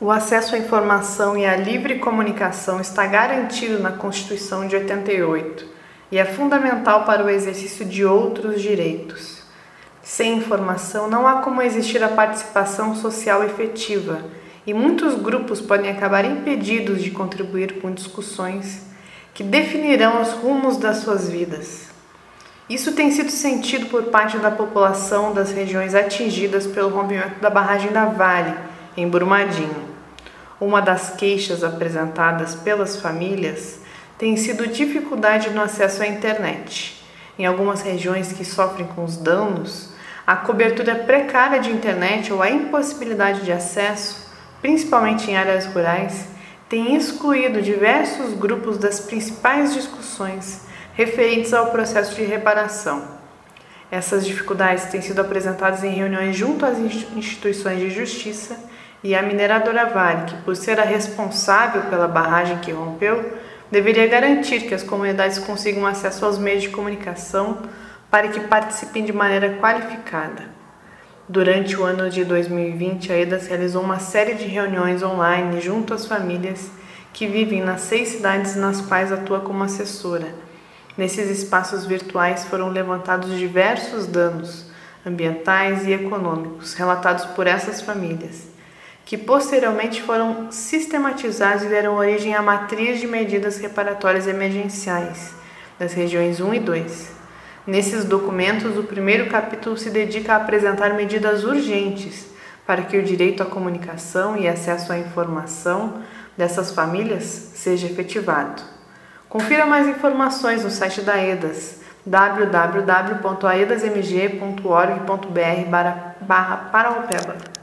O acesso à informação e à livre comunicação está garantido na Constituição de 88 e é fundamental para o exercício de outros direitos. Sem informação, não há como existir a participação social efetiva e muitos grupos podem acabar impedidos de contribuir com discussões que definirão os rumos das suas vidas. Isso tem sido sentido por parte da população das regiões atingidas pelo rompimento da barragem da Vale, em Brumadinho. Uma das queixas apresentadas pelas famílias tem sido dificuldade no acesso à internet. Em algumas regiões que sofrem com os danos, a cobertura precária de internet ou a impossibilidade de acesso, principalmente em áreas rurais, tem excluído diversos grupos das principais discussões referentes ao processo de reparação. Essas dificuldades têm sido apresentadas em reuniões junto às instituições de justiça e a mineradora Vale, que por ser a responsável pela barragem que rompeu, deveria garantir que as comunidades consigam acesso aos meios de comunicação para que participem de maneira qualificada. Durante o ano de 2020, a EDAS realizou uma série de reuniões online junto às famílias que vivem nas seis cidades nas quais atua como assessora. Nesses espaços virtuais foram levantados diversos danos ambientais e econômicos relatados por essas famílias que posteriormente foram sistematizados e deram origem à matriz de medidas reparatórias emergenciais das regiões 1 e 2. Nesses documentos, o primeiro capítulo se dedica a apresentar medidas urgentes para que o direito à comunicação e acesso à informação dessas famílias seja efetivado. Confira mais informações no site da EDAS www.aedasmg.org.br barra Paraupeba.